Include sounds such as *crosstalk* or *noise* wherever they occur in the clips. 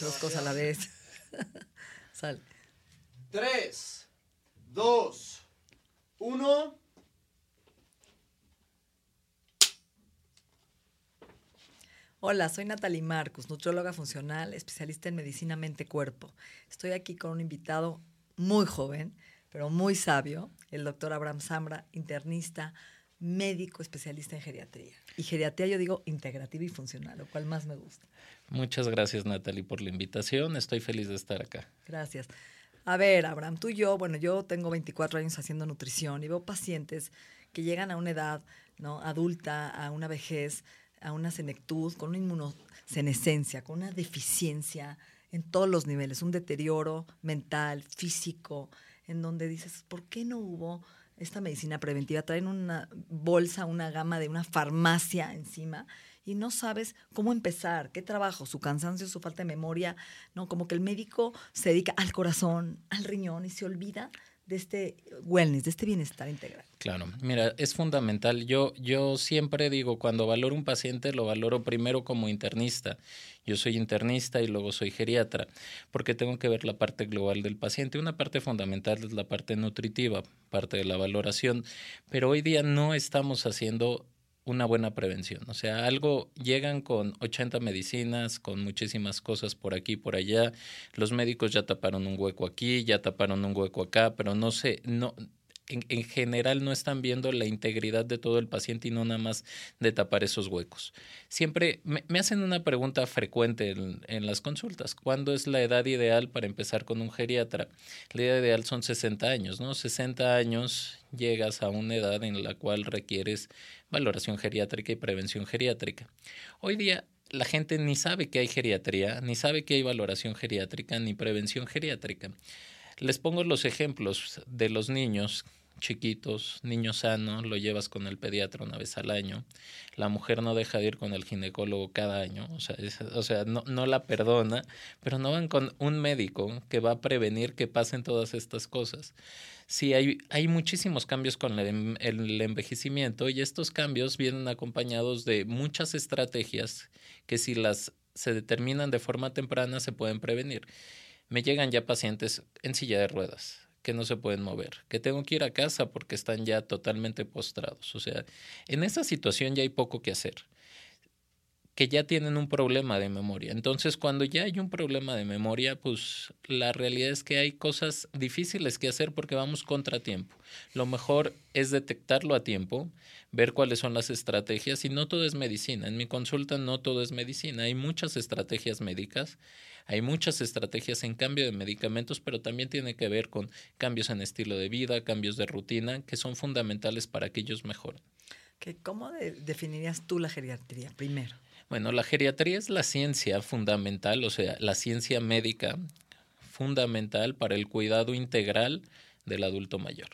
Dos cosas a la vez. *laughs* Tres, dos, uno. Hola, soy Natalie Marcus, nutrióloga funcional, especialista en medicina mente-cuerpo. Estoy aquí con un invitado muy joven, pero muy sabio, el doctor Abraham Zambra, internista, médico especialista en geriatría. Y geriatría yo digo integrativa y funcional, lo cual más me gusta. Muchas gracias Natalie por la invitación, estoy feliz de estar acá. Gracias. A ver, Abraham, tú y yo, bueno, yo tengo 24 años haciendo nutrición y veo pacientes que llegan a una edad ¿no? adulta, a una vejez, a una senectud, con una inmunosenescencia, con una deficiencia en todos los niveles, un deterioro mental, físico, en donde dices, ¿por qué no hubo esta medicina preventiva? Traen una bolsa, una gama de una farmacia encima y no sabes cómo empezar, qué trabajo, su cansancio, su falta de memoria, ¿no? Como que el médico se dedica al corazón, al riñón y se olvida de este wellness, de este bienestar integral. Claro, mira, es fundamental. Yo, yo siempre digo, cuando valoro un paciente, lo valoro primero como internista. Yo soy internista y luego soy geriatra, porque tengo que ver la parte global del paciente. Una parte fundamental es la parte nutritiva, parte de la valoración, pero hoy día no estamos haciendo una buena prevención. O sea, algo llegan con 80 medicinas, con muchísimas cosas por aquí, por allá. Los médicos ya taparon un hueco aquí, ya taparon un hueco acá, pero no sé, no en, general no están viendo la integridad de todo el paciente y no nada más de tapar esos huecos. Siempre me, hacen una pregunta frecuente en, en, las consultas. ¿Cuándo es la edad ideal para empezar con un geriatra? La edad ideal son 60 años, ¿no? 60 años llegas a una edad en la cual requieres valoración geriátrica y prevención geriátrica. Hoy día la gente ni sabe que hay geriatría, ni sabe que hay valoración geriátrica, ni prevención geriátrica. Les pongo los ejemplos de los niños chiquitos, niño sano, lo llevas con el pediatra una vez al año. La mujer no deja de ir con el ginecólogo cada año, o sea, o sea no, no la perdona, pero no van con un médico que va a prevenir que pasen todas estas cosas. Sí, hay, hay muchísimos cambios con el, el envejecimiento y estos cambios vienen acompañados de muchas estrategias que si las se determinan de forma temprana se pueden prevenir me llegan ya pacientes en silla de ruedas que no se pueden mover, que tengo que ir a casa porque están ya totalmente postrados. O sea, en esa situación ya hay poco que hacer, que ya tienen un problema de memoria. Entonces, cuando ya hay un problema de memoria, pues la realidad es que hay cosas difíciles que hacer porque vamos contratiempo. Lo mejor es detectarlo a tiempo, ver cuáles son las estrategias y no todo es medicina. En mi consulta no todo es medicina, hay muchas estrategias médicas hay muchas estrategias en cambio de medicamentos, pero también tiene que ver con cambios en estilo de vida, cambios de rutina, que son fundamentales para que ellos mejoren. ¿Cómo definirías tú la geriatría primero? Bueno, la geriatría es la ciencia fundamental, o sea, la ciencia médica fundamental para el cuidado integral del adulto mayor.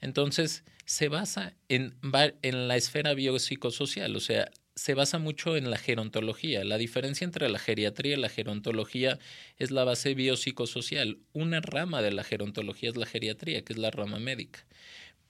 Entonces, se basa en, en la esfera biopsicosocial, o sea, se basa mucho en la gerontología. La diferencia entre la geriatría y la gerontología es la base biopsicosocial. Una rama de la gerontología es la geriatría, que es la rama médica.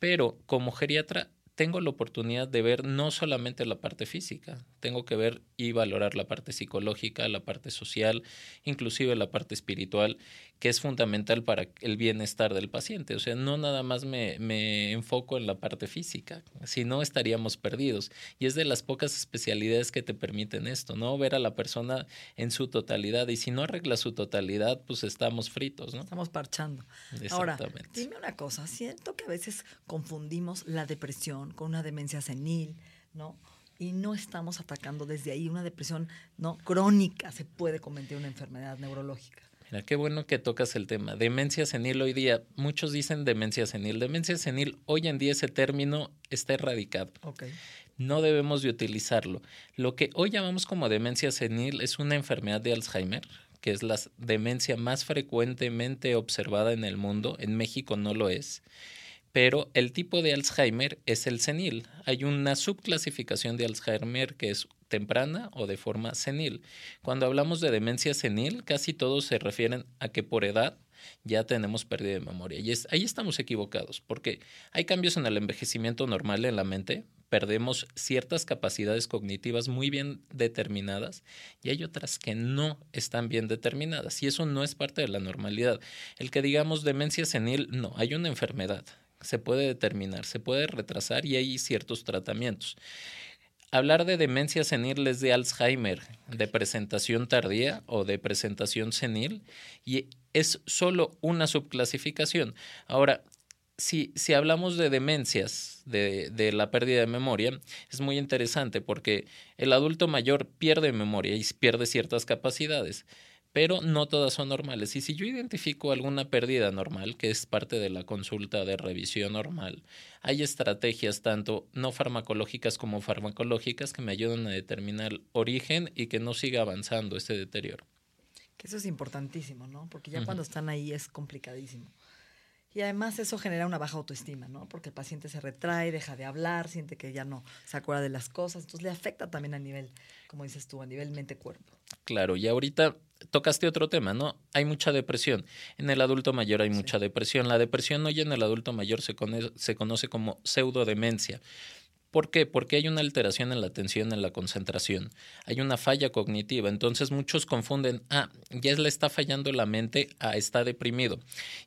Pero como geriatra tengo la oportunidad de ver no solamente la parte física, tengo que ver y valorar la parte psicológica, la parte social, inclusive la parte espiritual, que es fundamental para el bienestar del paciente. O sea, no nada más me, me enfoco en la parte física, si no estaríamos perdidos. Y es de las pocas especialidades que te permiten esto, ¿no? Ver a la persona en su totalidad. Y si no arregla su totalidad, pues estamos fritos, ¿no? Estamos parchando. Ahora, dime una cosa, siento que a veces confundimos la depresión con una demencia senil, ¿no? Y no estamos atacando desde ahí una depresión no crónica, se puede convertir en una enfermedad neurológica. Mira, qué bueno que tocas el tema. Demencia senil hoy día, muchos dicen demencia senil. Demencia senil, hoy en día ese término está erradicado. Okay. no debemos de utilizarlo. Lo que hoy llamamos como demencia senil es una enfermedad de Alzheimer, que es la demencia más frecuentemente observada en el mundo. En México no lo es. Pero el tipo de Alzheimer es el senil. Hay una subclasificación de Alzheimer que es temprana o de forma senil. Cuando hablamos de demencia senil, casi todos se refieren a que por edad ya tenemos pérdida de memoria. Y ahí estamos equivocados, porque hay cambios en el envejecimiento normal en la mente, perdemos ciertas capacidades cognitivas muy bien determinadas y hay otras que no están bien determinadas y eso no es parte de la normalidad. El que digamos demencia senil, no, hay una enfermedad, se puede determinar, se puede retrasar y hay ciertos tratamientos hablar de demencia senil es de Alzheimer, de presentación tardía o de presentación senil, y es solo una subclasificación. Ahora, si, si hablamos de demencias, de, de, la pérdida de memoria, es muy interesante porque el adulto mayor pierde memoria y pierde ciertas capacidades pero no todas son normales. Y si yo identifico alguna pérdida normal, que es parte de la consulta de revisión normal, hay estrategias tanto no farmacológicas como farmacológicas que me ayudan a determinar origen y que no siga avanzando este deterioro. Que eso es importantísimo, ¿no? Porque ya cuando están ahí es complicadísimo. Y además eso genera una baja autoestima, ¿no? Porque el paciente se retrae, deja de hablar, siente que ya no se acuerda de las cosas. Entonces le afecta también a nivel, como dices tú, a nivel mente-cuerpo. Claro, y ahorita tocaste otro tema, ¿no? Hay mucha depresión. En el adulto mayor hay mucha depresión. La depresión hoy en el adulto mayor se, se conoce como pseudodemencia. ¿Por qué? Porque hay una alteración en la atención, en la concentración. Hay una falla cognitiva. Entonces muchos confunden, ah, ya le está fallando la mente, ah, está deprimido.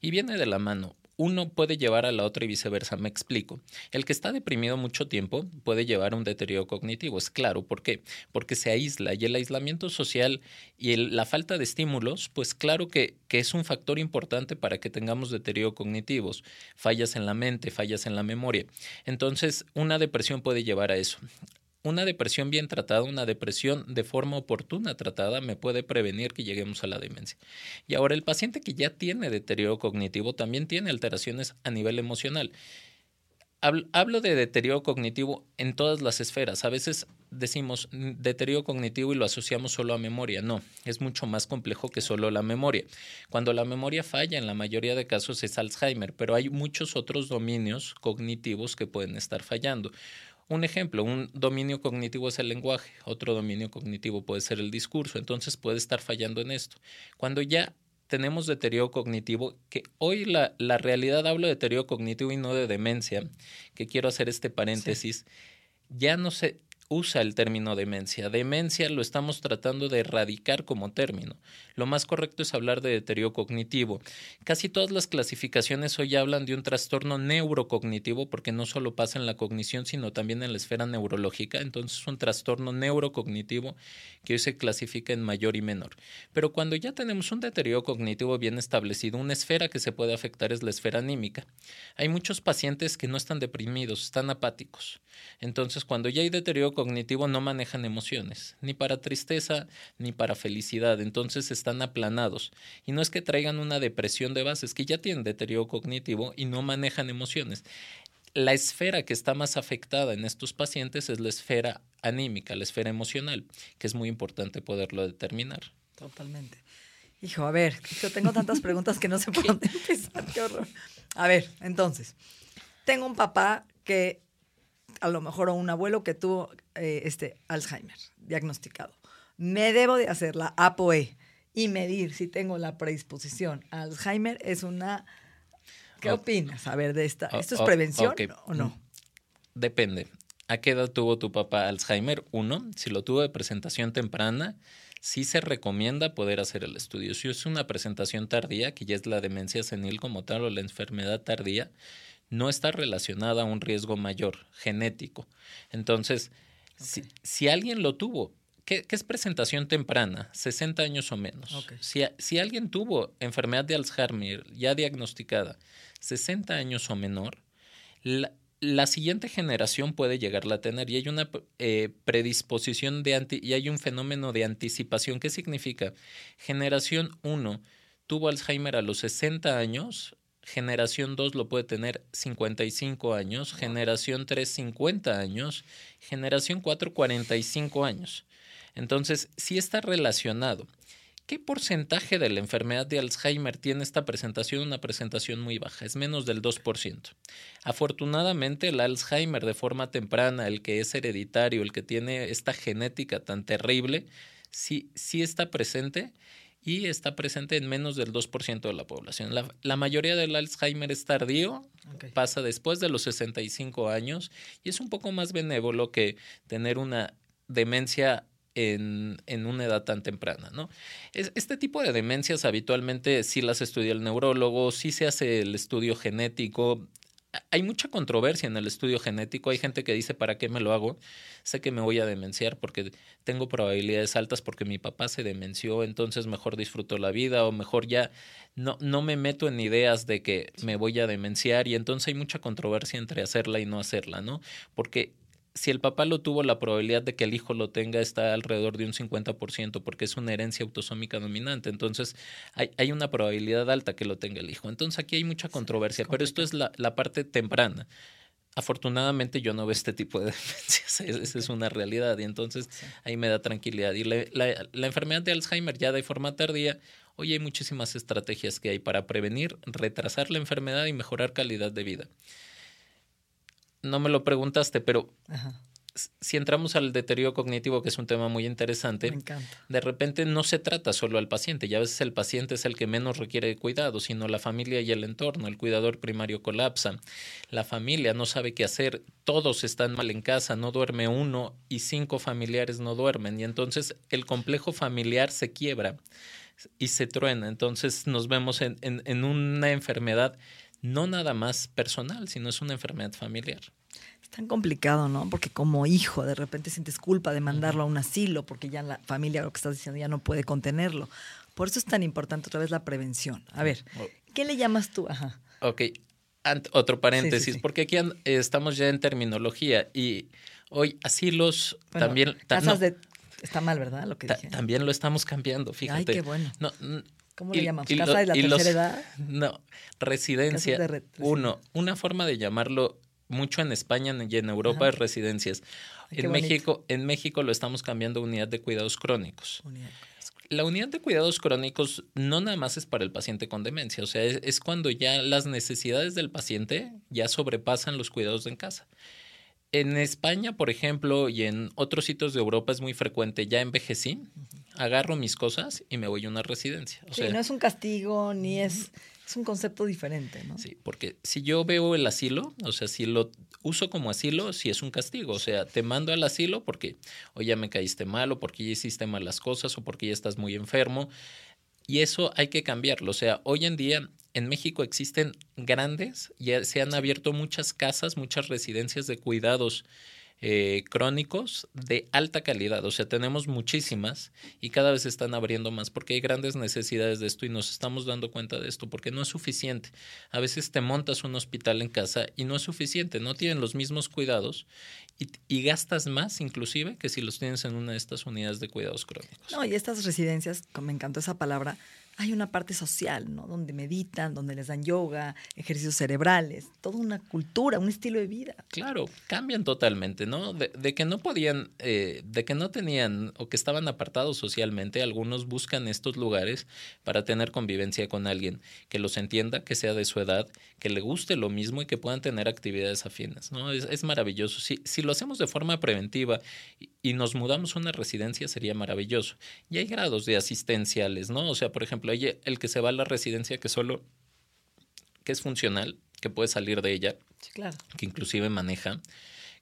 Y viene de la mano uno puede llevar a la otra y viceversa. Me explico. El que está deprimido mucho tiempo puede llevar a un deterioro cognitivo. Es claro. ¿Por qué? Porque se aísla y el aislamiento social y la falta de estímulos, pues claro que, que es un factor importante para que tengamos deterioro cognitivos, fallas en la mente, fallas en la memoria. Entonces, una depresión puede llevar a eso una depresión bien tratada, una depresión de forma oportuna tratada, me puede prevenir que lleguemos a la demencia. Y ahora el paciente que ya tiene deterioro cognitivo también tiene alteraciones a nivel emocional. Hablo de deterioro cognitivo en todas las esferas. A veces decimos mm, deterioro cognitivo y lo asociamos solo a memoria. No, es mucho más complejo que solo la memoria. Cuando la memoria falla, en la mayoría de casos es Alzheimer, pero hay muchos otros dominios cognitivos que pueden estar fallando. Un ejemplo, un dominio cognitivo es el lenguaje, otro dominio cognitivo puede ser el discurso, entonces puede estar fallando en esto. Cuando ya tenemos deterioro cognitivo, que hoy la, la realidad hablo de deterioro cognitivo y no de demencia, que quiero hacer este paréntesis, ya no se, usa el término demencia. Demencia lo estamos tratando de erradicar como término. Lo más correcto es hablar de deterioro cognitivo. Casi todas las clasificaciones hoy hablan de un trastorno neurocognitivo porque no solo pasa en la cognición, sino también en la esfera neurológica. Entonces es un trastorno neurocognitivo que hoy se clasifica en mayor y menor. Pero cuando ya tenemos un deterioro cognitivo bien establecido, una esfera que se puede afectar es la esfera anímica. Hay muchos pacientes que no están deprimidos, están apáticos. Entonces cuando ya hay deterioro cognitivo no manejan emociones, ni para tristeza ni para felicidad, entonces están aplanados. Y no es que traigan una depresión de base, es que ya tienen deterioro cognitivo y no manejan emociones. La esfera que está más afectada en estos pacientes es la esfera anímica, la esfera emocional, que es muy importante poderlo determinar. Totalmente. Hijo, a ver, yo tengo tantas preguntas que no sé por dónde empezar, qué horror. A ver, entonces, tengo un papá que a lo mejor un abuelo que tuvo eh, este Alzheimer diagnosticado. Me debo de hacer la APOE y medir si tengo la predisposición a Alzheimer es una... ¿Qué opinas? A ver, de esta. ¿Esto es prevención o no? Depende. ¿A qué edad tuvo tu papá Alzheimer? Uno, si lo tuvo de presentación temprana, sí se recomienda poder hacer el estudio. Si es una presentación tardía, que ya es la demencia senil como tal o la enfermedad tardía, no está relacionada a un riesgo mayor genético. Entonces, si, alguien lo tuvo, ¿qué, es presentación temprana? 60 años o menos. Si, si, alguien tuvo enfermedad de Alzheimer ya diagnosticada, 60 años o menor, la, siguiente generación puede llegarla a tener y hay una eh, predisposición de anti, y hay un fenómeno de anticipación. ¿Qué significa? Generación 1 tuvo Alzheimer a los 60 años, generación 2 lo puede tener 55 años, generación 3 50 años, generación 4 45 años. Entonces, sí está relacionado. ¿Qué porcentaje de la enfermedad de Alzheimer tiene esta presentación? Una presentación muy baja, es menos del 2%. Afortunadamente, el Alzheimer de forma temprana, el que es hereditario, el que tiene esta genética tan terrible, sí, sí está presente y está presente en menos del 2% de la población. La, mayoría del Alzheimer es tardío, pasa después de los 65 años y es un poco más benévolo que tener una demencia en, una edad tan temprana. ¿no? este tipo de demencias habitualmente sí las estudia el neurólogo, sí se hace el estudio genético. Hay mucha controversia en el estudio genético. Hay gente que dice, ¿para qué me lo hago? Sé que me voy a demenciar porque tengo probabilidades altas porque mi papá se demenció, entonces mejor disfruto la vida o mejor ya no, no me meto en ideas de que me voy a demenciar y entonces hay mucha controversia entre hacerla y no hacerla, ¿no? Porque si el papá lo tuvo, la probabilidad de que el hijo lo tenga está alrededor de un 50% porque es una herencia autosómica dominante. Entonces, hay, hay una probabilidad alta que lo tenga el hijo. Entonces, aquí hay mucha controversia, pero esto es la, la, parte temprana. Afortunadamente yo no veo este tipo de *laughs* demencias, esa es una realidad y entonces ahí me da tranquilidad. Y la, la, la enfermedad de Alzheimer ya de forma tardía, hoy hay muchísimas estrategias que hay para prevenir, retrasar la enfermedad y mejorar calidad de vida no me lo preguntaste, pero si entramos al deterioro cognitivo, que es un tema muy interesante, de repente no se trata solo al paciente, ya a veces el paciente es el que menos requiere cuidado, sino la familia y el entorno. El cuidador primario colapsa, la familia no sabe qué hacer, todos están mal en casa, no duerme uno y cinco familiares no duermen, y entonces el complejo familiar se quiebra y se truena. Entonces nos vemos en, en una enfermedad no nada más personal, sino es una enfermedad familiar. Es tan complicado, ¿no? Porque como hijo de repente sientes culpa de mandarlo a un asilo porque ya la familia, lo que estás diciendo, ya no puede contenerlo. Por eso es tan importante otra vez la prevención. A ver, ¿qué le llamas tú? Ajá. Ok, otro paréntesis, porque aquí estamos ya en terminología y hoy asilos también... Casas de... Está mal, ¿verdad? Lo que dije. También lo estamos cambiando, fíjate. Ay, qué bueno. No, ¿Cómo le llamamos? ¿Casa de la tercera edad? *laughs* No, residencia. uno, una forma de llamarlo mucho en España y en Europa es residencias. en México, en México lo estamos cambiando a unidad de cuidados crónicos. La unidad de cuidados crónicos no nada más es para el paciente con demencia, o sea, es, cuando ya las necesidades del paciente ya sobrepasan los cuidados en casa. En España, por ejemplo, y en otros sitios de Europa es muy frecuente, ya envejecí, agarro mis cosas y me voy a una residencia. O sí, no es un castigo ni es, es un concepto diferente, ¿no? Sí, porque si yo veo el asilo, o sea, si lo uso como asilo, sí es un castigo. O sea, te mando al asilo porque o ya me caíste mal o porque ya hiciste malas cosas o porque ya estás muy enfermo. Y eso hay que cambiarlo. O sea, hoy en día en México existen grandes, ya se han abierto muchas casas, muchas residencias de cuidados eh, crónicos de alta calidad. O sea, tenemos muchísimas y cada vez están abriendo más porque hay grandes necesidades de esto y nos estamos dando cuenta de esto porque no es suficiente. A veces te montas un hospital en casa y no es suficiente, no tienen los mismos cuidados y, gastas más inclusive que si los tienes en una de estas unidades de cuidados crónicos. No, y estas residencias, me encantó esa palabra, hay una parte social, ¿no? Donde meditan, donde les dan yoga, ejercicios cerebrales, toda una cultura, un estilo de vida. Claro, cambian totalmente, ¿no? De, que no podían, eh, de que no tenían o que estaban apartados socialmente, algunos buscan estos lugares para tener convivencia con alguien que los entienda, que sea de su edad, que le guste lo mismo y que puedan tener actividades afines, ¿no? Es, maravilloso. Si, si lo hacemos de forma preventiva y nos mudamos a una residencia, sería maravilloso. Y hay grados de asistenciales, ¿no? O sea, por ejemplo, el que se va a la residencia que solo, que es funcional, que puede salir de ella, que inclusive maneja,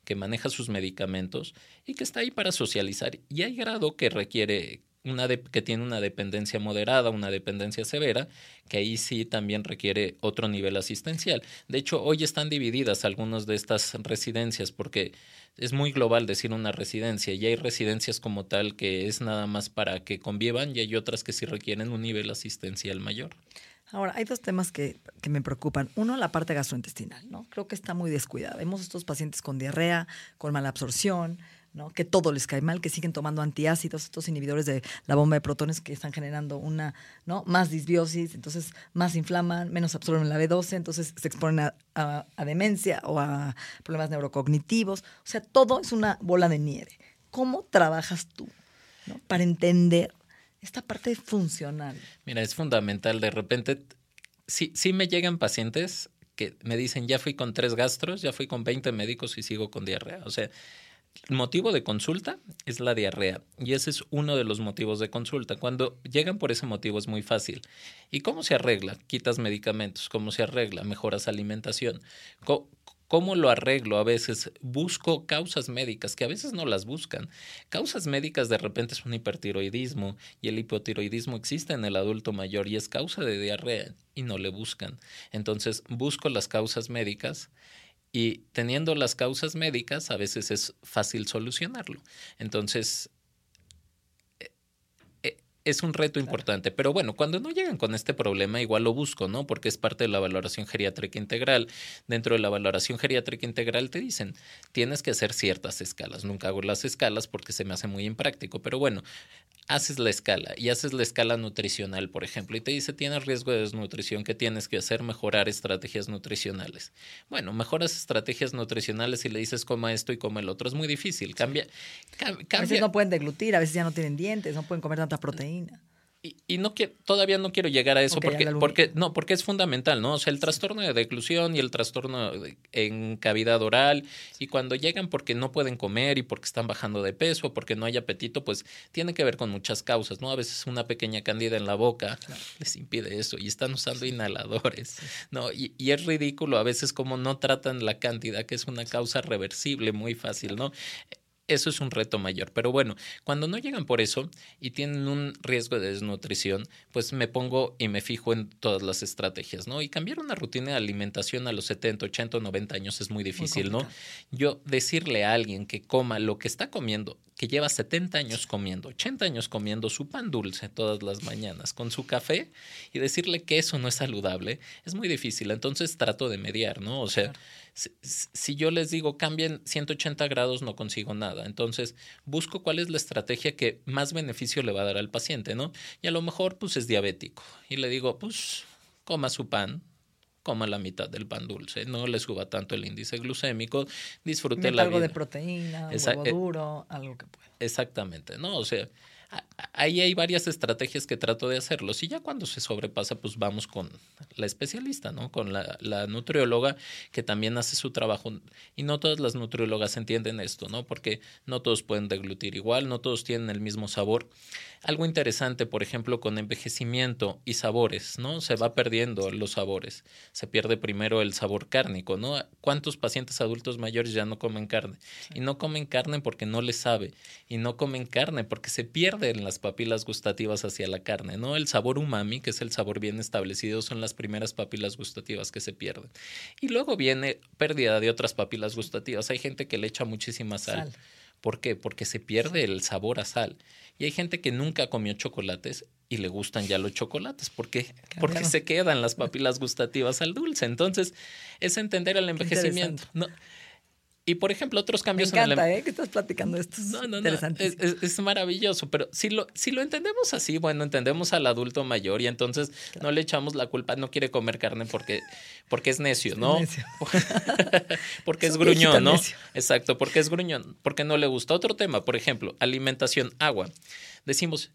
que maneja sus medicamentos y que está ahí para socializar. Y hay grado que requiere una que tiene una dependencia moderada, una dependencia severa, que ahí sí también requiere otro nivel asistencial. De hecho, hoy están divididas algunas de estas residencias porque es muy global decir una residencia y hay residencias como tal que es nada más para que convivan y hay otras que sí requieren un nivel asistencial mayor. Ahora, hay dos temas que, que, me preocupan. Uno, la parte gastrointestinal, ¿no? Creo que está muy descuidada. Vemos estos pacientes con diarrea, con mala absorción, ¿no? Que todo les cae mal, que siguen tomando antiácidos, estos inhibidores de la bomba de protones que están generando una, ¿no? Más disbiosis, entonces más inflaman, menos absorben la B12, entonces se exponen a, demencia o a problemas neurocognitivos. O sea, todo es una bola de nieve. ¿Cómo trabajas tú para entender esta parte funcional? Mira, es fundamental. De repente, sí, sí me llegan pacientes que me dicen, ya fui con tres gastros, ya fui con 20 médicos y sigo con diarrea. O sea, motivo de consulta es la diarrea y ese es uno de los motivos de consulta. Cuando llegan por ese motivo es muy fácil. ¿Y cómo se arregla? Quitas medicamentos. ¿Cómo se arregla? Mejoras alimentación. ¿Cómo lo arreglo? A veces busco causas médicas que a veces no las buscan. Causas médicas de repente es un hipertiroidismo y el hipotiroidismo existe en el adulto mayor y es causa de diarrea y no le buscan. Entonces busco las causas médicas y teniendo las causas médicas a veces es fácil solucionarlo. Entonces es un reto importante. Pero bueno, cuando no llegan con este problema, igual lo busco, ¿no? Porque es parte de la valoración geriátrica integral. Dentro de la valoración geriátrica integral te dicen, tienes que hacer ciertas escalas. Nunca hago las escalas porque se me hace muy impráctico. Pero bueno, haces la escala y haces la escala nutricional, por ejemplo, y te dice, tienes riesgo de desnutrición, ¿qué tienes que hacer? Mejorar estrategias nutricionales. Bueno, mejoras estrategias nutricionales y le dices, coma esto y coma el otro. Es muy difícil. Cambia. cambia. A veces no pueden deglutir, a veces ya no tienen dientes, no pueden comer tanta proteína. Y, no quiero, todavía no quiero llegar a eso porque, porque, no, porque es fundamental, ¿no? O sea, el trastorno de declusión y el trastorno en cavidad oral, y cuando llegan porque no pueden comer y porque están bajando de peso, porque no hay apetito, pues tiene que ver con muchas causas, ¿no? A veces una pequeña cándida en la boca les impide eso y están usando inhaladores, ¿no? Y, y es ridículo a veces como no tratan la cantidad, que es una causa reversible muy fácil, ¿no? Eso es un reto mayor. Pero bueno, cuando no llegan por eso y tienen un riesgo de desnutrición, pues me pongo y me fijo en todas las estrategias, ¿no? Y cambiar una rutina de alimentación a los 70, 80, 90 años es muy difícil, ¿no? Yo decirle a alguien que coma lo que está comiendo, que lleva 70 años comiendo, 80 años comiendo su pan dulce todas las mañanas con su café y decirle que eso no es saludable, es muy difícil. Entonces trato de mediar, ¿no? O sea, si, yo les digo cambien 180 grados, no consigo nada. Entonces, busco cuál es la estrategia que más beneficio le va a dar al paciente, ¿no? Y a lo mejor, pues es diabético. Y le digo, pues, coma su pan, coma la mitad del pan dulce, no le suba tanto el índice glucémico, disfrute la algo de proteína, huevo eh, duro, algo que pueda. Exactamente, ¿no? O sea, ahí hay varias estrategias que trato de hacerlos y ya cuando se sobrepasa pues vamos con la especialista, ¿no? Con la, la, nutrióloga que también hace su trabajo y no todas las nutriólogas entienden esto, ¿no? Porque no todos pueden deglutir igual, no todos tienen el mismo sabor. Algo interesante, por ejemplo, con envejecimiento y sabores, ¿no? Se va perdiendo los sabores. Se pierde primero el sabor cárnico, ¿no? ¿Cuántos pacientes adultos mayores ya no comen carne? Y no comen carne porque no les sabe y no comen carne porque se pierde en las papilas gustativas hacia la carne, ¿no? El sabor umami, que es el sabor bien establecido, son las primeras papilas gustativas que se pierden. Y luego viene pérdida de otras papilas gustativas. Hay gente que le echa muchísima sal. ¿Por qué? Porque se pierde el sabor a sal. Y hay gente que nunca comió chocolates y le gustan ya los chocolates. ¿Por qué? Porque se quedan las papilas gustativas al dulce. Entonces, es entender el envejecimiento. No, y por ejemplo, otros cambios Me encanta, ¿eh? Que estás platicando esto. Es no, no, interesante. Es, maravilloso, pero si lo, si lo entendemos así, bueno, entendemos al adulto mayor y entonces no le echamos la culpa, no quiere comer carne porque, porque es necio, ¿no? Es necio. *laughs* porque es, gruñón, ¿no? Exacto, porque es gruñón, porque no le gusta. Otro tema, por ejemplo, alimentación, agua. Decimos,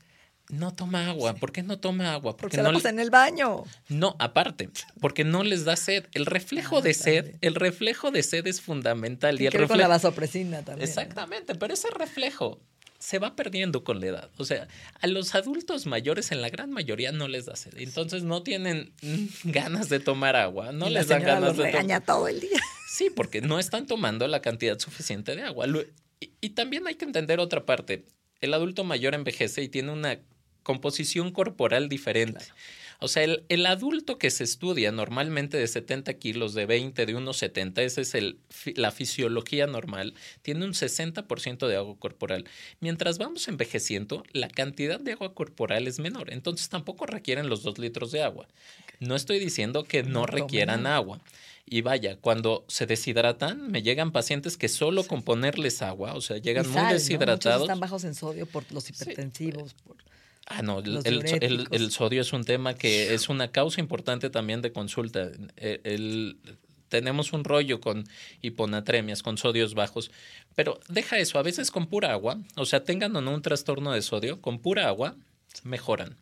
no toma agua. ¿Por qué no toma agua? Porque, no en el baño. No, aparte, porque no les da sed. El reflejo ah, de sed, el reflejo de sed es fundamental. Y, el reflejo... con la vasopresina también. Exactamente, pero ese reflejo se va perdiendo con la edad. O sea, a los adultos mayores en la gran mayoría no les da sed. Entonces no tienen *laughs* ganas de tomar agua, no les dan ganas de tomar. todo el día. Sí, porque no están tomando la cantidad suficiente de agua. y también hay que entender otra parte. El adulto mayor envejece y tiene una composición corporal diferente. O sea, el, adulto que se estudia normalmente de 70 kilos, de 20, de unos 70, esa es el, la fisiología normal, tiene un 60% de agua corporal. Mientras vamos envejeciendo, la cantidad de agua corporal es menor, entonces tampoco requieren los 2 litros de agua. No estoy diciendo que no, No requieran tomen agua. Y vaya, cuando se deshidratan, me llegan pacientes que solo con ponerles agua, o sea, llegan muy deshidratados. están bajos en sodio por los hipertensivos. por- Ah, no, el, sodio es un tema que es una causa importante también de consulta. El- el- tenemos un rollo con hiponatremias, con sodios bajos, pero deja eso, a veces con pura agua, o sea, tengan o no un trastorno de sodio, con pura agua mejoran.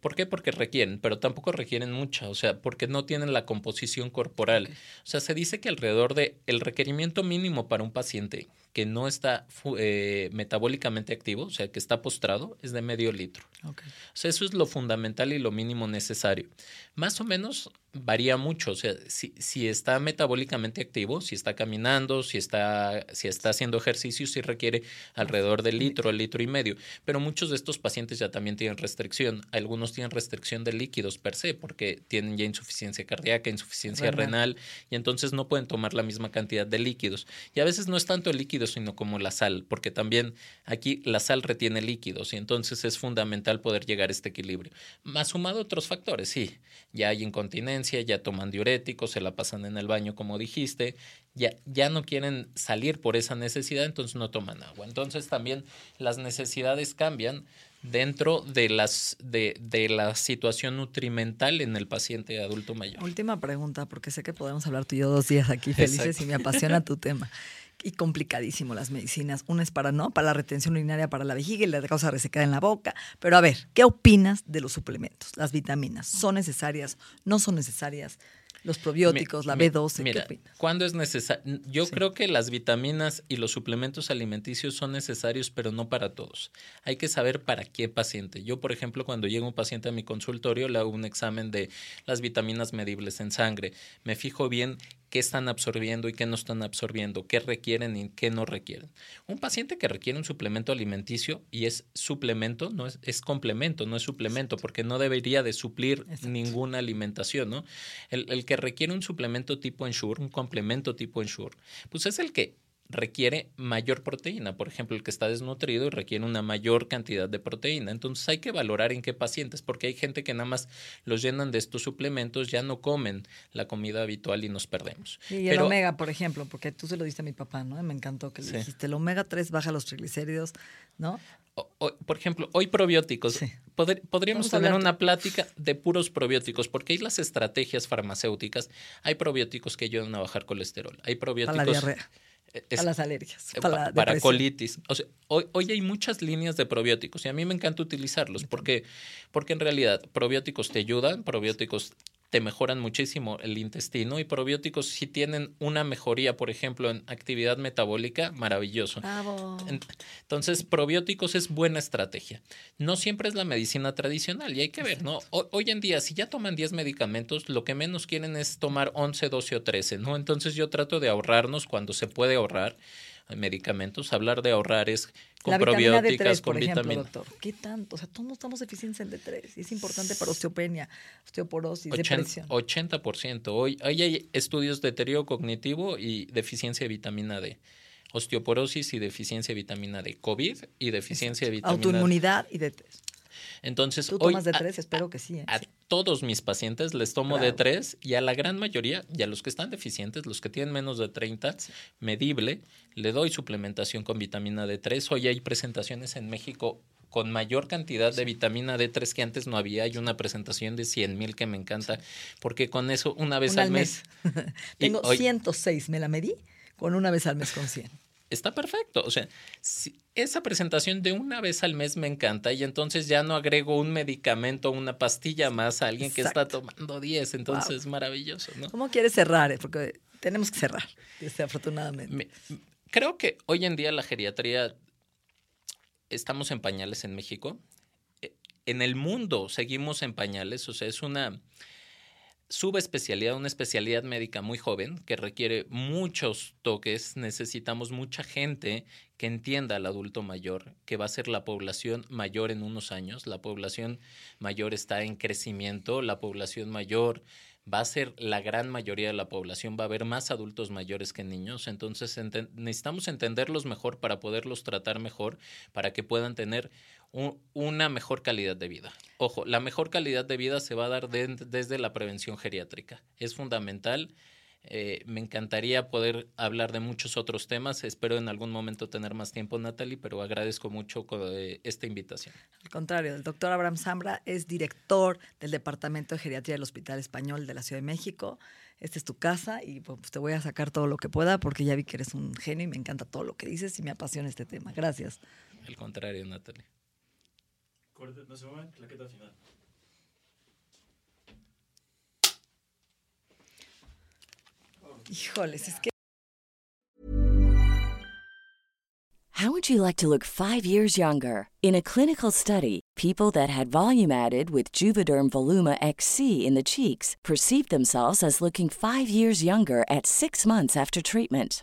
¿Por qué? Porque requieren, pero tampoco requieren mucha, o sea, porque no tienen la composición corporal. O sea, se dice que alrededor de el requerimiento mínimo para un paciente que no está eh, metabólicamente activo, o sea, que está postrado, es de medio litro. Ok. O sea, eso es lo fundamental y lo mínimo necesario. Más o menos varía mucho. O sea, si, si está metabólicamente activo, si está caminando, si está, si está haciendo ejercicio, sí requiere alrededor del litro, el litro y medio. Pero muchos de estos pacientes ya también tienen restricción. Algunos tienen restricción de líquidos per se, porque tienen ya insuficiencia cardíaca, insuficiencia Renal. renal, y entonces no pueden tomar la misma cantidad de líquidos. Y a veces no es tanto el líquido, sino como la sal, porque también aquí la sal retiene líquidos y entonces es fundamental poder llegar a este equilibrio. Más sumado otros factores, sí, ya hay incontinencia, ya toman diuréticos, se la pasan en el baño como dijiste, ya, ya no quieren salir por esa necesidad, entonces no toman agua. Entonces también las necesidades cambian dentro de, las, de, de la situación nutrimental en el paciente adulto mayor. Última pregunta, porque sé que podemos hablar tú y yo dos días aquí felices Exacto. y me apasiona tu tema. *laughs* Y complicadísimo las medicinas. Una es para no, para la retención urinaria, para la vejiga y la causa resecada en la boca. Pero a ver, ¿qué opinas de los suplementos? Las vitaminas, ¿son necesarias? ¿No son necesarias? Los probióticos, la Mi- B12, Mira, ¿qué opinas? ¿cuándo es necesario? Yo Sí. creo que las vitaminas y los suplementos alimenticios son necesarios, pero no para todos. Hay que saber para qué paciente. Yo, por ejemplo, cuando llega un paciente a mi consultorio, le hago un examen de las vitaminas medibles en sangre. Me fijo bien qué están absorbiendo y qué no están absorbiendo, qué requieren y qué no requieren. Un paciente que requiere un suplemento alimenticio y es suplemento, no es, es complemento, no es suplemento, porque no debería de suplir Exacto. ninguna alimentación, ¿no? El, el que requiere un suplemento tipo Ensure, un complemento tipo Ensure, pues es el que requiere mayor proteína. Por ejemplo, el que está desnutrido y requiere una mayor cantidad de proteína. Entonces hay que valorar en qué pacientes, porque hay gente que nada más los llenan de estos suplementos, ya no comen la comida habitual y nos perdemos. Y el Pero- omega, por ejemplo, porque tú se lo diste a mi papá, ¿no? Me encantó que le Sí. dijiste, el omega 3 baja los triglicéridos, ¿no? O- o- por ejemplo, hoy probióticos. Sí. Podríamos tener una plática de puros probióticos, porque hay las estrategias farmacéuticas. Hay probióticos que ayudan a bajar colesterol. Hay probióticos. Para la diarrea, eh, para es- las alergias, eh, para la para colitis. O sea, hoy, hoy hay muchas líneas de probióticos y a mí me encanta utilizarlos porque, porque en realidad probióticos te ayudan, probióticos te mejoran muchísimo el intestino y probióticos si tienen una mejoría, por ejemplo, en actividad metabólica, maravilloso. Bravo. En- Entonces, probióticos es buena estrategia. No siempre es la medicina tradicional y hay que ver, ¿no? Ho- Hoy en día, si ya toman 10 medicamentos, lo que menos quieren es tomar 11, 12 o 13, ¿no? Entonces yo trato de ahorrarnos cuando se puede ahorrar medicamentos. Hablar de ahorrar es con la probióticas, D3, con por ejemplo, vitamina. doctor. ¿Qué tanto? O sea, todos estamos deficientes en D3 y es importante para osteopenia, osteoporosis, Ochen- depresión. 80%. Hoy, hoy hay estudios de deterioro cognitivo y deficiencia de vitamina D. Osteoporosis y deficiencia de vitamina D. COVID y deficiencia de vitamina D. Autoinmunidad y D3. Entonces, ¿Tú hoy tomas a- D3? Espero que sí. ¿eh? a todos mis pacientes les tomo Bravo. D3 y a la gran mayoría, y a los que están deficientes, los que tienen menos de 30, medible, le doy suplementación con vitamina D3. Hoy hay presentaciones en México con mayor cantidad de vitamina D3 que antes no había. Hay una presentación de 100 mil que me encanta, porque con eso una vez Una al mes... *laughs* Tengo hoy- 106, me la medí con una vez al mes con 100. Está perfecto. O sea, si esa presentación de una vez al mes me encanta y entonces ya no agrego un medicamento, una pastilla más a alguien que está tomando 10. Entonces es maravilloso, ¿no? ¿Cómo quieres cerrar? eh? Porque tenemos que cerrar, desafortunadamente. Me- creo que hoy en día la geriatría estamos en pañales en México. Eh, En el mundo seguimos en pañales, o sea, es una subespecialidad, una especialidad médica muy joven que requiere muchos toques. Necesitamos mucha gente que entienda al adulto mayor, que va a ser la población mayor en unos años. La población mayor está en crecimiento, la población mayor va a ser la gran mayoría de la población, va a haber más adultos mayores que niños, entonces necesitamos entenderlos mejor para poderlos tratar mejor, para que puedan tener una mejor calidad de vida. Ojo, la mejor calidad de vida se va a dar desde la prevención geriátrica. Es fundamental eh, me encantaría poder hablar de muchos otros temas. Espero en algún momento tener más tiempo, Natalie, pero agradezco mucho eh, esta invitación. Al contrario, el doctor Abraham Zambra es director del Departamento de Geriatría del Hospital Español de la Ciudad de México. Esta es tu casa y pues, te voy a sacar todo lo que pueda porque ya vi que eres un genio y me encanta todo lo que dices y me apasiona este tema. Gracias. Al contrario, Natalie. No se mueve, claqueta final. Híjoles, es que. How would you like to look five years younger? In a clinical study, people that had volume added with Juvederm Voluma XC in the cheeks perceived themselves as looking five years younger at six months after treatment.